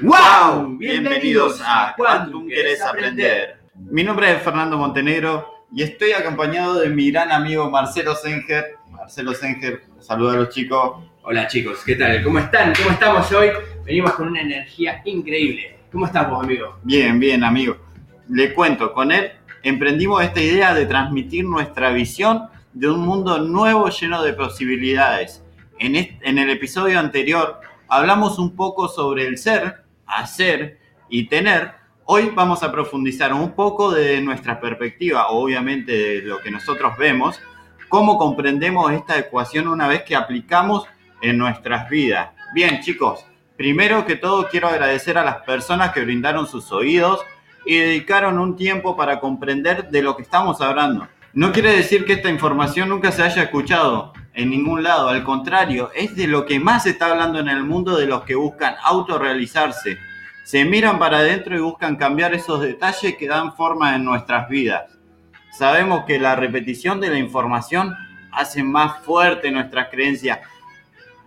¡Wow! Bienvenidos a Quantum Querés Aprender. Mi nombre es Fernando Montenegro y estoy acompañado de mi gran amigo Marcelo Senger. Marcelo Senger, saluda a los chicos. Hola chicos, ¿qué tal? ¿Cómo están? ¿Cómo estamos hoy? Venimos con una energía increíble. ¿Cómo estamos, amigo? Bien, bien, amigo. Le cuento, con él emprendimos esta idea de transmitir nuestra visión de un mundo nuevo lleno de posibilidades. En, en el episodio anterior hablamos un poco sobre el ser, hacer y tener. Hoy vamos a profundizar un poco de nuestra perspectiva, obviamente de lo que nosotros vemos, cómo comprendemos esta ecuación una vez que aplicamos en nuestras vidas. Bien, chicos, primero que todo quiero agradecer a las personas que brindaron sus oídos y dedicaron un tiempo para comprender de lo que estamos hablando. No quiere decir que esta información nunca se haya escuchado en ningún lado, al contrario, es de lo que más se está hablando en el mundo de los que buscan autorrealizarse. Se miran para adentro y buscan cambiar esos detalles que dan forma en nuestras vidas. Sabemos que la repetición de la información hace más fuerte nuestras creencias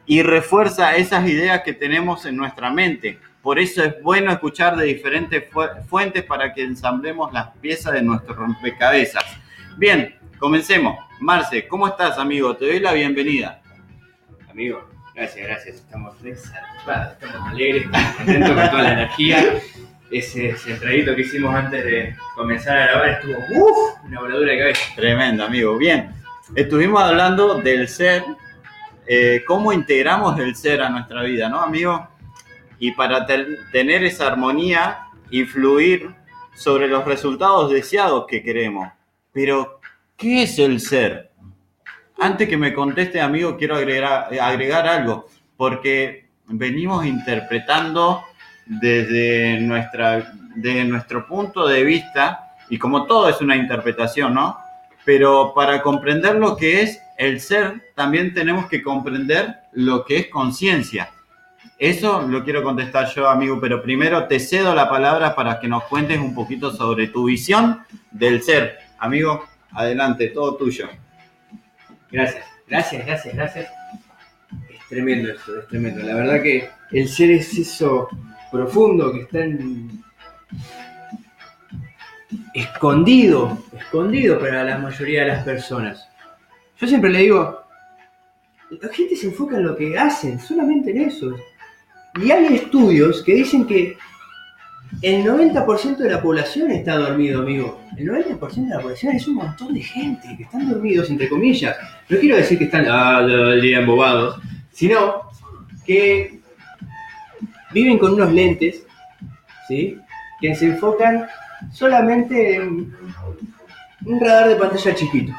y refuerza esas ideas que tenemos en nuestra mente. Por eso es bueno escuchar de diferentes fuentes para que ensamblemos las piezas de nuestro rompecabezas. Bien, comencemos. Marce, ¿cómo estás, amigo? Te doy la bienvenida. Amigo, gracias, gracias. Estamos estamos alegres, estamos contentos con toda la energía. Ese, ese que hicimos antes de comenzar a grabar estuvo ¡uf! una voladura de cabeza. Tremendo, amigo. Bien, estuvimos hablando del ser, eh, cómo integramos el ser a nuestra vida, ¿no, amigo? Y para tener esa armonía, influir sobre los resultados deseados que queremos. Pero, ¿qué es el ser? Antes que me conteste, amigo, quiero agregar, algo, porque venimos interpretando desde, nuestra, desde nuestro punto de vista, y como todo es una interpretación, ¿no? Pero para comprender lo que es el ser, también tenemos que comprender lo que es conciencia. Eso lo quiero contestar yo, amigo, pero primero te cedo la palabra para que nos cuentes un poquito sobre tu visión del ser. Amigo, adelante, todo tuyo. Gracias, gracias, gracias, gracias. Es tremendo esto, es tremendo. La verdad que el ser es eso profundo que está en... escondido, escondido para la mayoría de las personas. Yo siempre le digo, la gente se enfoca en lo que hacen, solamente en eso. Y hay estudios que dicen que el 90% de la población está dormido, amigo. El 90% de la población es un montón de gente que están dormidos, entre comillas. No quiero decir que están ah, embobados, sino que viven con unos lentes, ¿sí? Que se enfocan solamente en un radar de pantalla chiquito.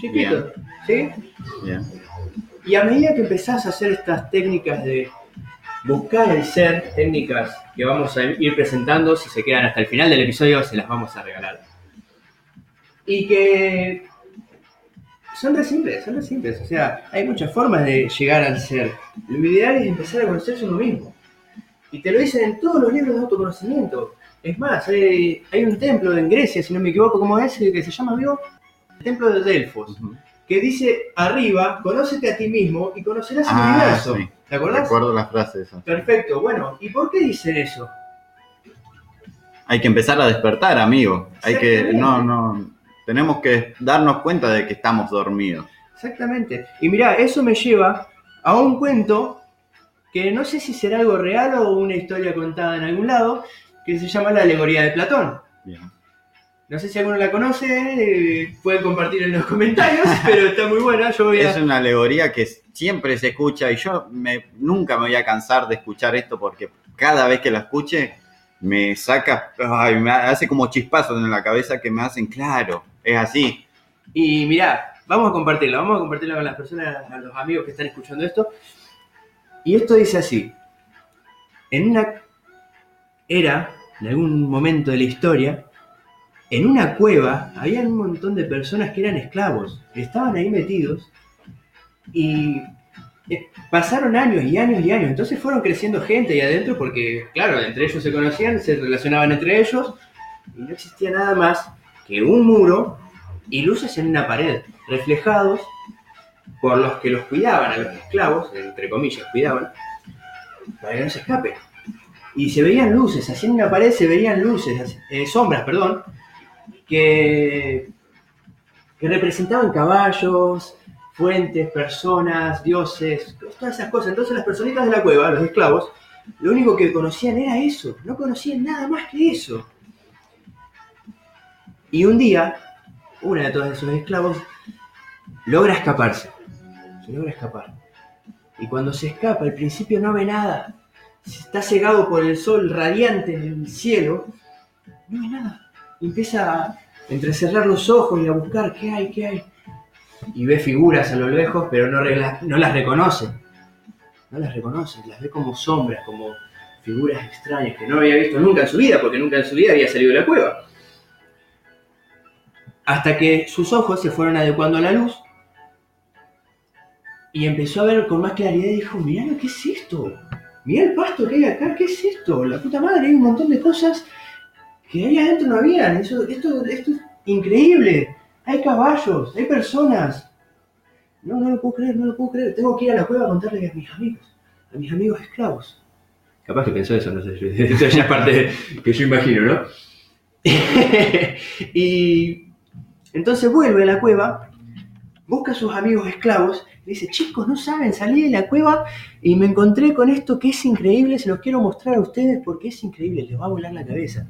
Chiquito, ¿sí? Y a medida que empezás a hacer estas técnicas de buscar el ser, técnicas que vamos a ir presentando, si se quedan hasta el final del episodio, se las vamos a regalar. Y que son re simples, son re simples. O sea, hay muchas formas de llegar al ser. Lo ideal es empezar a conocerse uno mismo. Y te lo dicen en todos los libros de autoconocimiento. Es más, hay, un templo en Grecia, si no me equivoco, ¿cómo es? Que se llama, amigo, el templo de Delfos. Que dice arriba, conócete a ti mismo y conocerás el ah, universo. ¿Te acordás? Recuerdo las frases. Perfecto, bueno, ¿y por qué dicen eso? Hay que empezar a despertar, amigo. Hay que, no, no, tenemos que darnos cuenta de que estamos dormidos. Exactamente. Y mira, eso me lleva a un cuento que no sé si será algo real o una historia contada en algún lado, que se llama La alegoría de Platón. Bien. No sé si alguno la conoce, eh, pueden compartir en los comentarios, pero está muy buena. Yo Es una alegoría que siempre se escucha y yo me, nunca me voy a cansar de escuchar esto porque cada vez que la escuche me saca, me hace como chispazos en la cabeza que me hacen, claro, es así. Y mirá, vamos a compartirla, vamos a compartirla con las personas, a los amigos que están escuchando esto. Y esto dice así, en una era, en algún momento de la historia, en una cueva había un montón de personas que eran esclavos, estaban ahí metidos y eh, pasaron años y años y años, entonces fueron creciendo gente ahí adentro porque, claro, entre ellos se conocían, se relacionaban entre ellos y no existía nada más que un muro y luces en una pared, reflejados por los que los cuidaban, a los esclavos, entre comillas, cuidaban, para que no se escape. y se veían luces, así en una pared se veían luces, eh, sombras, perdón, que, representaban caballos, fuentes, personas, dioses, todas esas cosas. Entonces las personitas de la cueva, los esclavos, lo único que conocían era eso, no conocían nada más que eso. Y un día, una de todos esos esclavos logra escaparse, se logra escapar. Y cuando se escapa, al principio no ve nada, está cegado por el sol radiante en el cielo, no ve nada. Empieza a entrecerrar los ojos y a buscar qué hay, qué hay. Y ve figuras a lo lejos, pero no, no las reconoce. No las reconoce, las ve como sombras, como figuras extrañas que no había visto nunca en su vida, porque nunca en su vida había salido de la cueva. Hasta que sus ojos se fueron adecuando a la luz y empezó a ver con más claridad y dijo, mirá, ¿qué es esto? Mirá el pasto que hay acá, ¿qué es esto? La puta madre, hay un montón de cosas que ahí adentro no habían. esto, esto es increíble. Hay caballos, hay personas. No, no lo puedo creer, no lo puedo creer. Tengo que ir a la cueva a contarle a mis amigos, a mis amigos esclavos. Capaz que pensó eso, no sé, eso ya es parte que yo imagino, ¿no? y entonces vuelve a la cueva, busca a sus amigos esclavos dice, chicos, no saben, salí de la cueva y me encontré con esto que es increíble, se los quiero mostrar a ustedes porque es increíble, les va a volar la cabeza.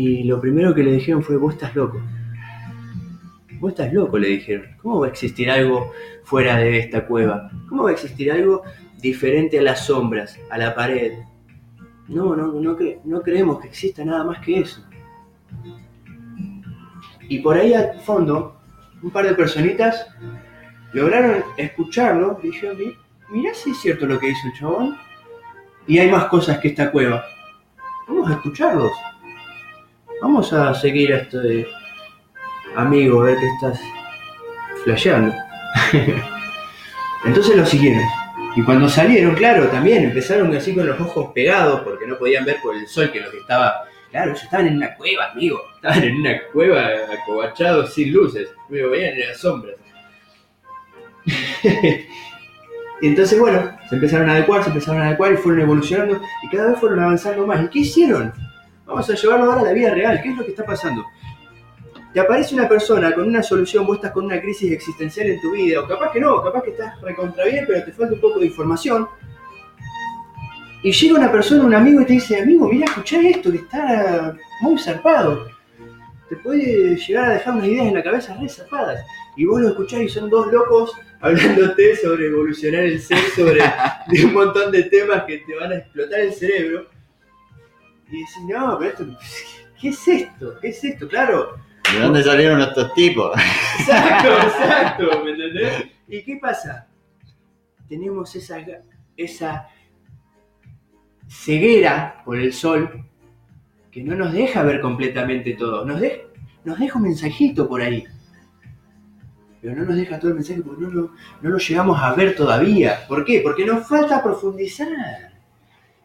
Y lo primero que le dijeron fue, vos estás loco. Vos estás loco, le dijeron. ¿Cómo va a existir algo fuera de esta cueva? ¿Cómo va a existir algo diferente a las sombras, a la pared? No, no, no, no creemos que exista nada más que eso. Y por ahí al fondo, un par de personitas lograron escucharlo y yo vi, mirá si es cierto lo que dice el chabón. Y hay más cosas que esta cueva. Vamos a escucharlos. Vamos a seguir a este amigo, a ver qué estás flasheando. Entonces lo siguieron. Y cuando salieron, claro, también empezaron así con los ojos pegados porque no podían ver por el sol que los estaba. Claro, ellos estaban en una cueva, amigo. Estaban en una cueva acobachados sin luces. Me veían en las sombras. y entonces, bueno, se empezaron a adecuar, se empezaron a adecuar y fueron evolucionando y cada vez fueron avanzando más. ¿Y qué hicieron? Vamos a llevarlo ahora a la vida real. ¿Qué es lo que está pasando? Te aparece una persona con una solución, vos estás con una crisis existencial en tu vida, o capaz que no, capaz que estás recontra bien, pero te falta un poco de información. Y llega una persona, un amigo, y te dice, amigo, mira, escuchá esto, que está muy zarpado. Te puede llegar a dejar unas ideas en la cabeza re zarpadas. Y vos lo escuchás y son dos locos hablándote sobre evolucionar el ser, sobre un montón de temas que te van a explotar el cerebro. Y decís, no, pero esto, ¿qué es esto? ¿Qué es esto? Claro. ¿De dónde salieron estos tipos? Exacto, exacto, ¿me entendés? ¿Y qué pasa? Tenemos esa, esa ceguera por el sol que no nos deja ver completamente todo. Nos, nos deja un mensajito por ahí pero no nos deja todo el mensaje porque no lo, no lo llegamos a ver todavía. ¿Por qué? Porque nos falta profundizar.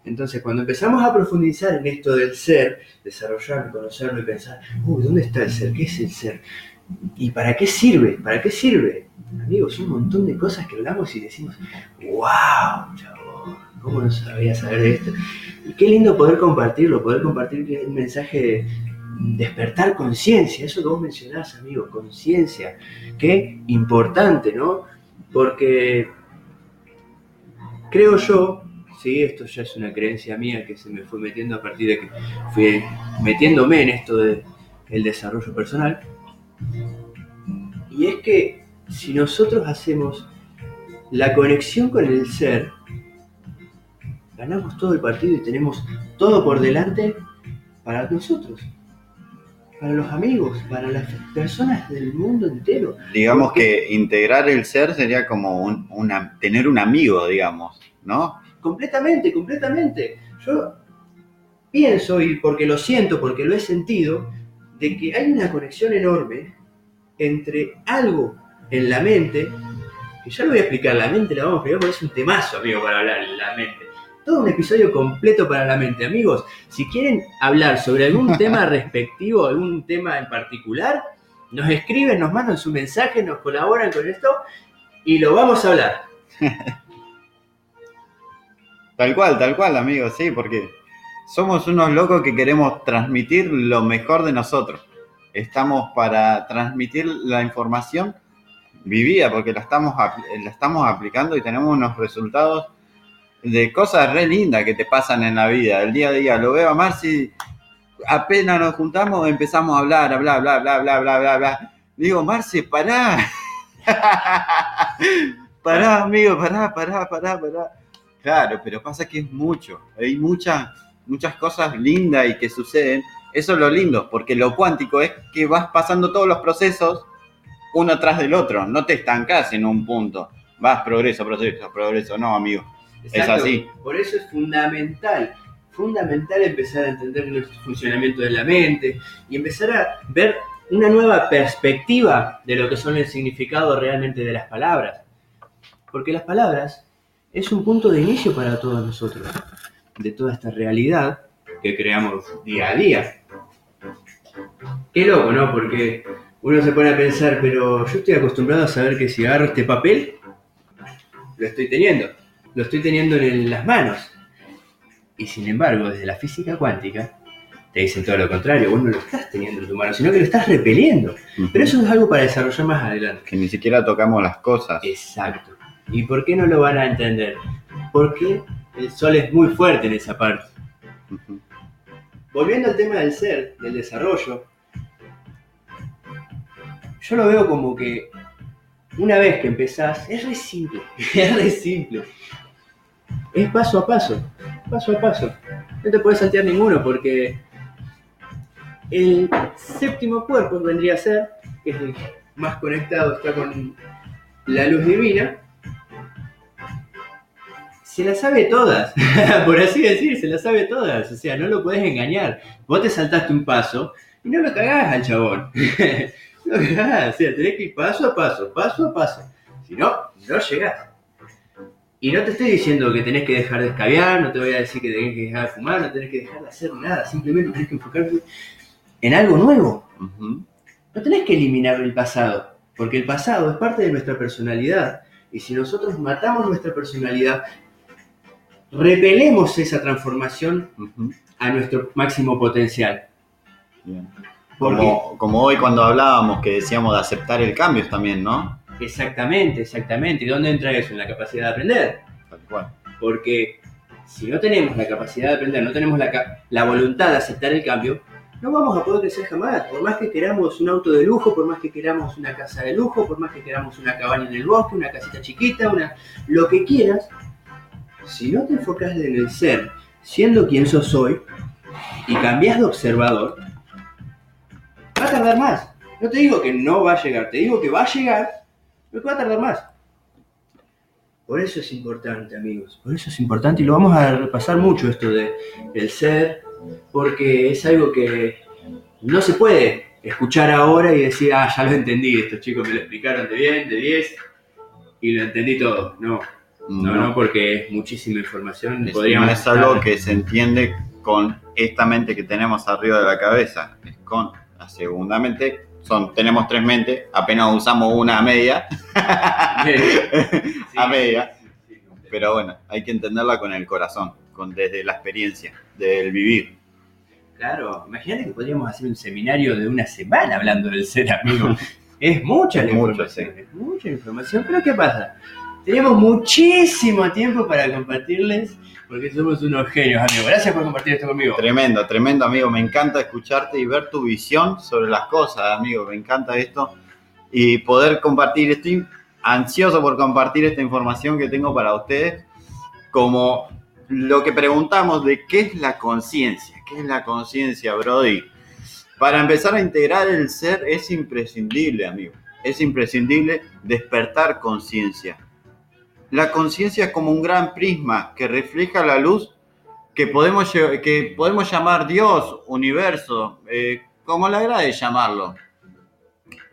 Entonces, cuando empezamos a profundizar en esto del ser, desarrollarlo, conocerlo y pensar, uy, ¿dónde está el ser? ¿Qué es el ser? ¿Y para qué sirve? ¿Para qué sirve? Amigos, un montón de cosas que hablamos y decimos, wow, chavo, ¿cómo no sabía saber esto? Y qué lindo poder compartirlo, poder compartir un mensaje despertar conciencia, eso que vos mencionás, amigo, conciencia, qué importante, ¿no? Porque creo yo, sí, esto ya es una creencia mía que se me fue metiendo a partir de que fui metiéndome en esto del desarrollo personal, y es que si nosotros hacemos la conexión con el ser, ganamos todo el partido y tenemos todo por delante para nosotros para los amigos, para las personas del mundo entero. Digamos que integrar el ser sería como un, una, tener un amigo, digamos, ¿no? Completamente, completamente. Yo pienso, y porque lo siento, porque lo he sentido, de que hay una conexión enorme entre algo en la mente, que ya lo voy a explicar, la mente la vamos a explicar porque es un temazo, amigo, para hablar en la mente todo un episodio completo para la mente. Amigos, si quieren hablar sobre algún tema respectivo, algún tema en particular, nos escriben, nos mandan su mensaje, nos colaboran con esto y lo vamos a hablar. Tal cual, tal cual, amigo, sí, porque somos unos locos que queremos transmitir lo mejor de nosotros. Estamos para transmitir la información vivida, porque la estamos, la estamos aplicando y tenemos unos resultados de cosas re lindas que te pasan en la vida, el día a día. Lo veo a Marci, apenas nos juntamos, empezamos a hablar, a bla, bla, bla, bla, bla, bla, bla. Digo, Marci, pará. pará, amigo, pará, pará, pará, pará. Claro, pero pasa que es mucho. Hay muchas, muchas cosas lindas y que suceden. Eso es lo lindo, porque lo cuántico es que vas pasando todos los procesos uno tras del otro. No te estancás en un punto. Vas progreso, progreso, progreso. No, amigo. Exacto. así. Por eso es fundamental, fundamental empezar a entender el funcionamiento de la mente y empezar a ver una nueva perspectiva de lo que son el significado realmente de las palabras. Porque las palabras es un punto de inicio para todos nosotros, de toda esta realidad que creamos día a día. Qué loco, ¿no? Porque uno se pone a pensar, pero yo estoy acostumbrado a saber que si agarro este papel, lo estoy teniendo lo estoy teniendo en las manos. Y sin embargo, desde la física cuántica, te dicen todo lo contrario, vos no lo estás teniendo en tu mano, sino que lo estás repeliendo. Pero eso es algo para desarrollar más adelante. Que ni siquiera tocamos las cosas. Exacto. ¿Y por qué no lo van a entender? Porque el sol es muy fuerte en esa parte. Volviendo al tema del ser, del desarrollo, yo lo veo como que una vez que empezás, es re simple, es re simple. Es paso a paso, paso a paso. No te puedes saltear ninguno porque el séptimo cuerpo vendría a ser, que es el más conectado, está con la luz divina, se las sabe todas, por así decir, se las sabe todas, o sea, no lo podés engañar. Vos te saltaste un paso y no lo cagás al chabón. no lo cagás, o sea, tenés que ir paso a paso, paso a paso. Si no, no llegás. Y no te estoy diciendo que tenés que dejar de escabiar, no te voy a decir que tenés que dejar de fumar, no tenés que dejar de hacer nada, simplemente tenés que enfocarte en algo nuevo. No tenés que eliminar el pasado, porque el pasado es parte de nuestra personalidad. Y si nosotros matamos nuestra personalidad, repelemos esa transformación a nuestro máximo potencial. Bien. Como, como hoy cuando hablábamos que decíamos de aceptar el cambio también, ¿no? Exactamente, exactamente. ¿Y dónde entra eso? En la capacidad de aprender. Tal cual. Porque si no tenemos la capacidad de aprender, no tenemos la, la voluntad de aceptar el cambio, no vamos a poder crecer jamás. Por más que queramos un auto de lujo, por más que queramos una casa de lujo, por más que queramos una cabaña en el bosque, una casita chiquita, una lo que quieras, si no te enfocas en el ser, siendo quien sos hoy, y cambias de observador, va a tardar más. No te digo que no va a llegar, te digo que va a llegar, pero que va a tardar más. Por eso es importante, amigos. Por eso es importante y lo vamos a repasar mucho esto de, del ser, porque es algo que no se puede escuchar ahora y decir, ah, ya lo entendí, estos chicos me lo explicaron de bien, de 10, y lo entendí todo. No, no, no, porque es muchísima información. Es, Podríamos no es algo estar- que se entiende con esta mente que tenemos arriba de la cabeza. Es con la segunda mente. Son, tenemos tres mentes, apenas usamos una a media, a media. Sí, sí, sí. Pero bueno, hay que entenderla con el corazón, con, desde la experiencia, del vivir. Claro, imagínate que podríamos hacer un seminario de una semana hablando del ser, amigo. es mucha la información, es mucha información, pero ¿qué pasa? Tenemos muchísimo tiempo para compartirles, porque somos unos genios, amigo. Gracias por compartir esto conmigo. Tremendo, tremendo, amigo. Me encanta escucharte y ver tu visión sobre las cosas, amigo. Me encanta esto. Y poder compartir. Estoy ansioso por compartir esta información que tengo para ustedes. Como lo que preguntamos de qué es la conciencia. ¿Qué es la conciencia, Brody? Para empezar a integrar el ser es imprescindible, amigo. Es imprescindible despertar conciencia. La conciencia es como un gran prisma que refleja la luz que podemos, que podemos llamar Dios, universo, eh, como le agrade llamarlo.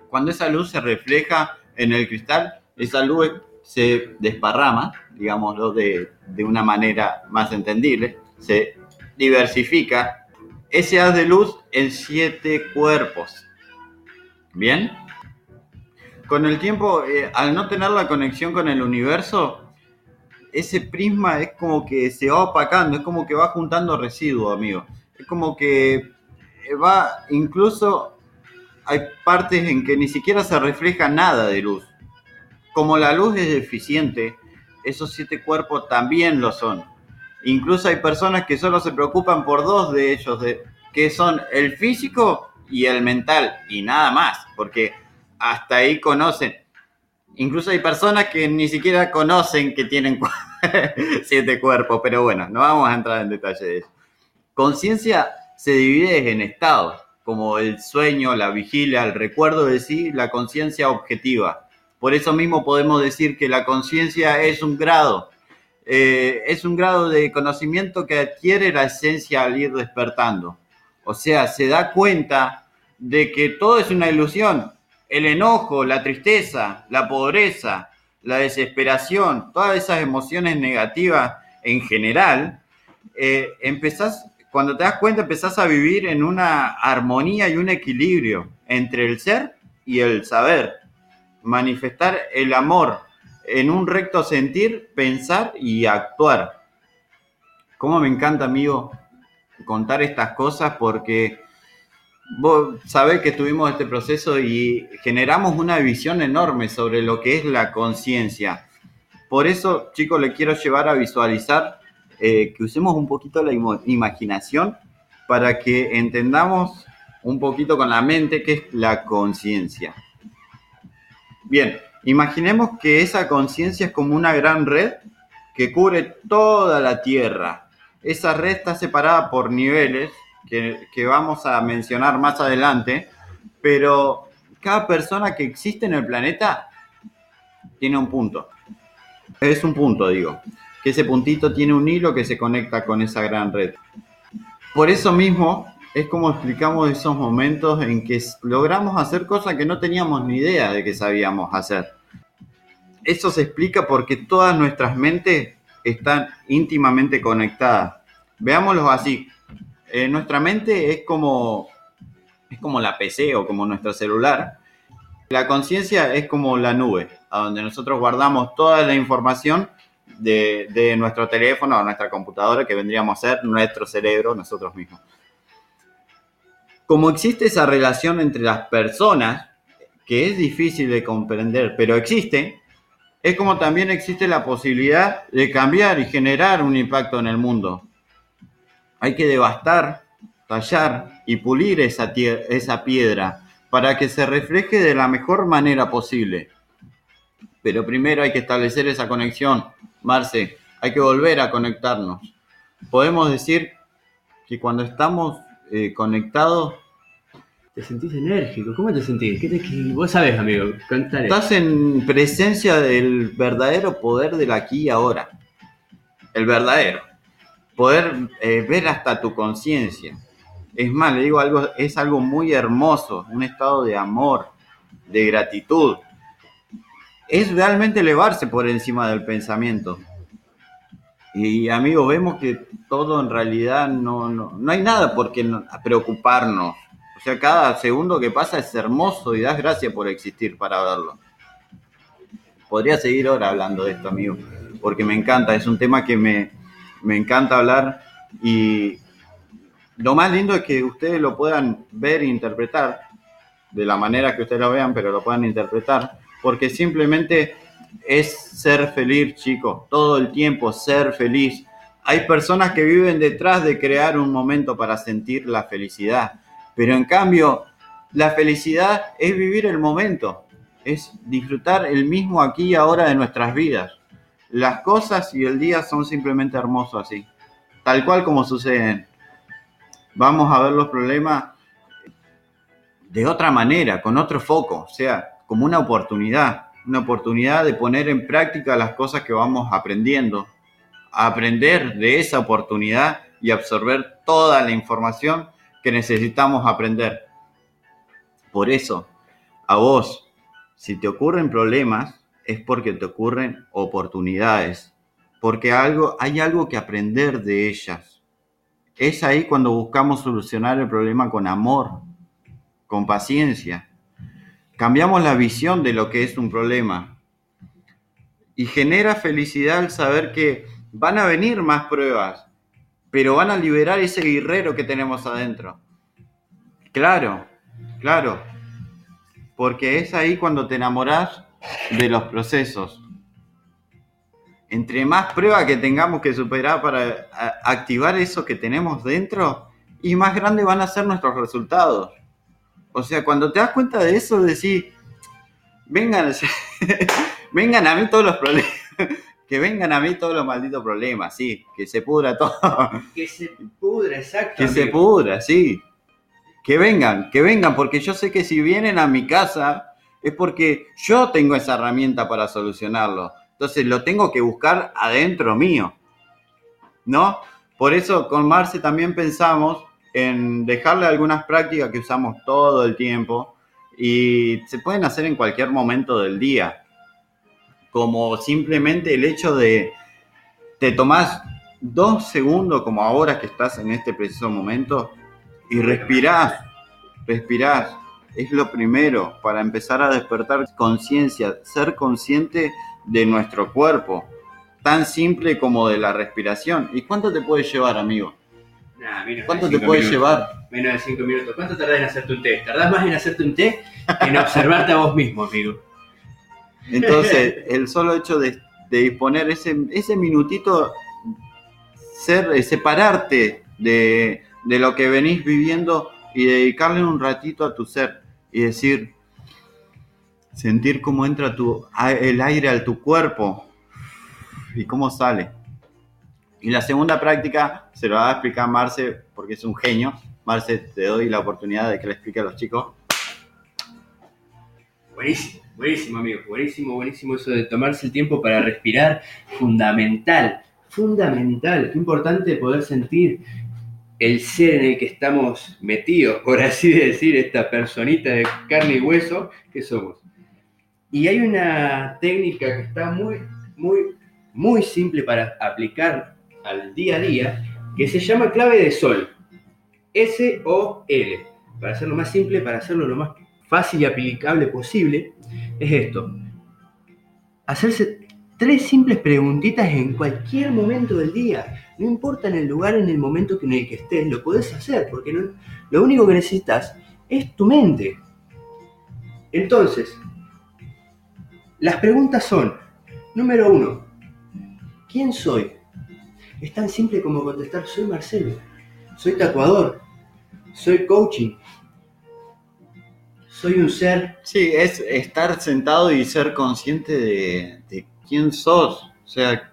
Cuando esa luz se refleja en el cristal, esa luz se desparrama, digámoslo de, de una manera más entendible, se diversifica ese haz de luz en siete cuerpos. ¿Bien? Con el tiempo, eh, al no tener la conexión con el universo, ese prisma es como que se va opacando, es como que va juntando residuos, amigo. Es como que va, incluso hay partes en que ni siquiera se refleja nada de luz. Como la luz es deficiente, esos siete cuerpos también lo son. Incluso hay personas que solo se preocupan por dos de ellos, de, que son el físico y el mental, y nada más, porque hasta ahí conocen. Incluso hay personas que ni siquiera conocen que tienen siete cuerpos, pero bueno, no vamos a entrar en detalle de eso. Conciencia se divide en estados, como el sueño, la vigilia, el recuerdo de sí, la conciencia objetiva. Por eso mismo podemos decir que la conciencia es un grado, eh, es un grado de conocimiento que adquiere la esencia al ir despertando. O sea, se da cuenta de que todo es una ilusión. El enojo, la tristeza, la pobreza, la desesperación, todas esas emociones negativas en general, eh, cuando te das cuenta empezás a vivir en una armonía y un equilibrio entre el ser y el saber. Manifestar el amor en un recto sentir, pensar y actuar. Cómo me encanta, amigo, contar estas cosas porque vos sabés que estuvimos este proceso y generamos una visión enorme sobre lo que es la conciencia. Por eso, chicos, le quiero llevar a visualizar eh, que usemos un poquito la imaginación para que entendamos un poquito con la mente qué es la conciencia. Bien, imaginemos que esa conciencia es como una gran red que cubre toda la Tierra. Esa red está separada por niveles que, vamos a mencionar más adelante, pero cada persona que existe en el planeta tiene un punto. Es un punto, digo, que ese puntito tiene un hilo que se conecta con esa gran red. Por eso mismo es como explicamos esos momentos en que logramos hacer cosas que no teníamos ni idea de que sabíamos hacer. Eso se explica porque todas nuestras mentes están íntimamente conectadas. Veámoslo así, eh, nuestra mente es como, es como la PC o como nuestro celular. La conciencia es como la nube, a donde nosotros guardamos toda la información de, de, nuestro teléfono o nuestra computadora, que vendríamos a ser nuestro cerebro, nosotros mismos. Como existe esa relación entre las personas, que es difícil de comprender, pero existe, es como también existe la posibilidad de cambiar y generar un impacto en el mundo hay que devastar, tallar y pulir esa, esa piedra para que se refleje de la mejor manera posible. Pero primero hay que establecer esa conexión. Marce, hay que volver a conectarnos. Podemos decir que cuando estamos eh, conectados... Te sentís enérgico. ¿Cómo te sentís? ¿Qué te, vos sabés, amigo. Estás en presencia del verdadero poder del aquí y ahora. El verdadero poder eh, ver hasta tu conciencia. Es más, le digo algo, es algo muy hermoso, un estado de amor, de gratitud. Es realmente elevarse por encima del pensamiento. Y amigos, vemos que todo en realidad no, no, no hay nada por qué preocuparnos. O sea, cada segundo que pasa es hermoso y das gracias por existir para verlo. Podría seguir ahora hablando de esto, amigo, porque me encanta, es un tema que me, me encanta hablar y lo más lindo es que ustedes lo puedan ver e interpretar de la manera que ustedes lo vean, pero lo puedan interpretar, porque simplemente es ser feliz, chicos, todo el tiempo ser feliz. Hay personas que viven detrás de crear un momento para sentir la felicidad, pero en cambio la felicidad es vivir el momento, es disfrutar el mismo aquí y ahora de nuestras vidas. Las cosas y el día son simplemente hermosos así, tal cual como suceden. Vamos a ver los problemas de otra manera, con otro foco, o sea, como una oportunidad, una oportunidad de poner en práctica las cosas que vamos aprendiendo, aprender de esa oportunidad y absorber toda la información que necesitamos aprender. Por eso, a vos, si te ocurren problemas, es porque te ocurren oportunidades, porque algo, hay algo que aprender de ellas. Es ahí cuando buscamos solucionar el problema con amor, con paciencia. Cambiamos la visión de lo que es un problema. Y genera felicidad el saber que van a venir más pruebas, pero van a liberar ese guerrero que tenemos adentro. Claro, claro. Porque es ahí cuando te enamoras de los procesos. Entre más pruebas que tengamos que superar para activar eso que tenemos dentro, y más grandes van a ser nuestros resultados. O sea, cuando te das cuenta de eso, decís, vengan, vengan a mí todos los problemas. Que vengan a mí todos los malditos problemas, sí. Que se pudra todo. Que se pudra, exacto. Que se pudra, sí. Que vengan, que vengan, porque yo sé que si vienen a mi casa es porque yo tengo esa herramienta para solucionarlo. Entonces lo tengo que buscar adentro mío. ¿No? Por eso con Marce también pensamos en dejarle algunas prácticas que usamos todo el tiempo y se pueden hacer en cualquier momento del día. Como simplemente el hecho de te tomás dos segundos, como ahora que estás en este preciso momento, y respirás, respirás. Es lo primero para empezar a despertar conciencia, ser consciente de nuestro cuerpo, tan simple como de la respiración. ¿Y cuánto te puede llevar, amigo? ¿Cuánto te puede llevar? Menos de 5 minutos. ¿Cuánto tardás en hacerte un té? Tardás más en hacerte un té que en observarte a vos mismo, amigo. Entonces, el solo hecho de, disponer ese, ese minutito, ser, eh, separarte de, de lo que venís viviendo y dedicarle un ratito a tu ser y decir, sentir cómo entra tu, el aire a tu cuerpo y cómo sale. Y la segunda práctica se lo va a explicar Marce porque es un genio. Marce, te doy la oportunidad de que le explique a los chicos. Buenísimo, buenísimo, amigo. Buenísimo, buenísimo eso de tomarse el tiempo para respirar. Fundamental, fundamental. Importante poder sentir el ser en el que estamos metidos, por así decir, esta personita de carne y hueso que somos. Y hay una técnica que está muy, muy, muy simple para aplicar al día a día que se llama clave de sol. S-O-L. Para hacerlo más simple, para hacerlo lo más fácil y aplicable posible, es esto. Hacerse tres simples preguntitas en cualquier momento del día. No importa en el lugar, en el momento en el que estés, lo puedes hacer, porque lo único que necesitas es tu mente. Entonces, las preguntas son, número uno, ¿quién soy? Es tan simple como contestar, soy Marcelo, soy tatuador, soy coaching, soy un ser. Sí, es estar sentado y ser consciente de, quién sos. O sea.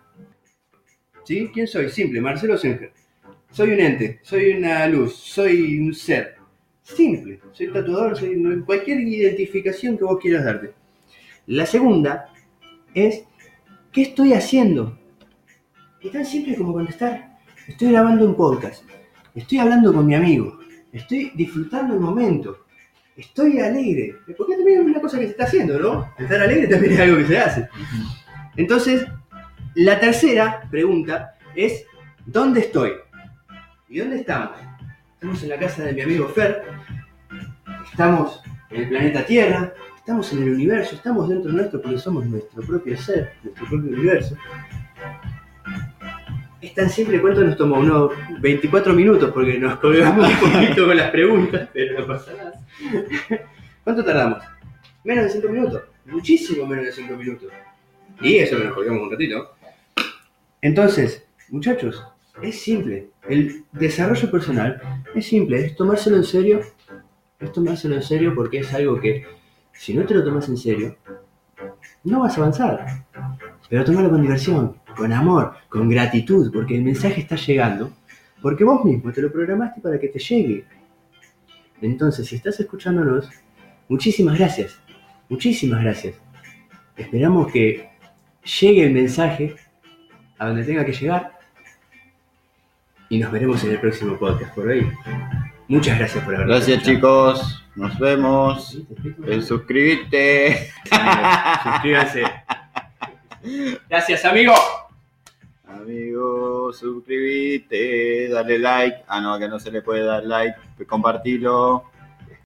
¿Sí? ¿Quién soy? Simple, Marcelo Singer. Soy un ente, soy una luz, soy un ser. Simple, soy tatuador, soy cualquier identificación que vos quieras darte. La segunda es, ¿qué estoy haciendo? Es tan simple como contestar, estoy grabando un podcast, estoy hablando con mi amigo, estoy disfrutando el momento, estoy alegre. Porque también es una cosa que se está haciendo, ¿no? Estar alegre también es algo que se hace. Entonces, la tercera pregunta es, ¿dónde estoy? ¿Y dónde estamos? Estamos en la casa de mi amigo Fer, estamos en el planeta Tierra, estamos en el universo, estamos dentro de nuestro porque somos nuestro propio ser, nuestro propio universo. Es tan simple, ¿cuánto nos tomó? Unos 24 minutos porque nos colgamos un poquito con las preguntas, pero no pasa nada. ¿Cuánto tardamos? Menos de 5 minutos, muchísimo menos de 5 minutos. Y eso que nos un ratito. Entonces, muchachos, es simple. El desarrollo personal es simple, es tomárselo en serio. Es tomárselo en serio porque es algo que, si no te lo tomas en serio, no vas a avanzar. Pero tomalo con diversión, con amor, con gratitud, porque el mensaje está llegando, porque vos mismo te lo programaste para que te llegue. Entonces, si estás escuchándonos, muchísimas gracias, muchísimas gracias. Esperamos que llegue el mensaje a donde tenga que llegar y nos veremos en el próximo podcast por ahí. Muchas gracias por haber Gracias chicos, nos vemos. Eh, suscríbete. Suscríbanse. Gracias, amigo. Amigo, suscríbete, dale like. Ah, no, que no se le puede dar like. Compartilo.